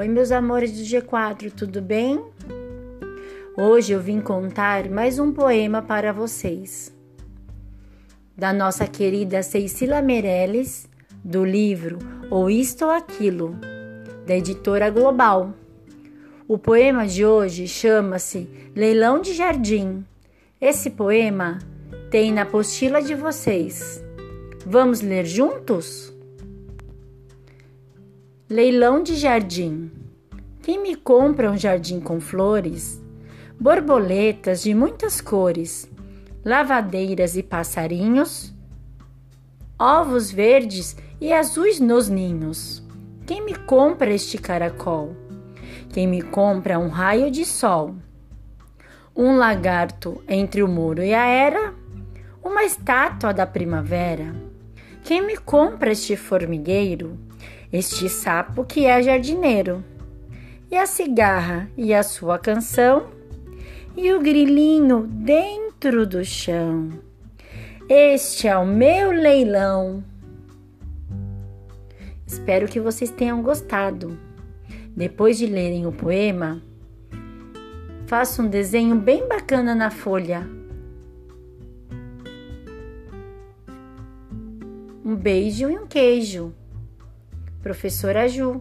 Oi, meus amores do G4, tudo bem? Hoje eu vim contar mais um poema para vocês. Da nossa querida Cecília Meirelles, do livro Ou Isto ou Aquilo, da editora Global. O poema de hoje chama-se Leilão de Jardim. Esse poema tem na apostila de vocês. Vamos ler juntos? Leilão de jardim. Quem me compra um jardim com flores, borboletas de muitas cores, lavadeiras e passarinhos, ovos verdes e azuis nos ninhos? Quem me compra este caracol? Quem me compra um raio de sol? Um lagarto entre o muro e a era? Uma estátua da primavera? Quem me compra este formigueiro? Este sapo que é jardineiro, e a cigarra e a sua canção, e o grilinho dentro do chão. Este é o meu leilão. Espero que vocês tenham gostado. Depois de lerem o poema, faça um desenho bem bacana na folha. Um beijo e um queijo. Professora Ju.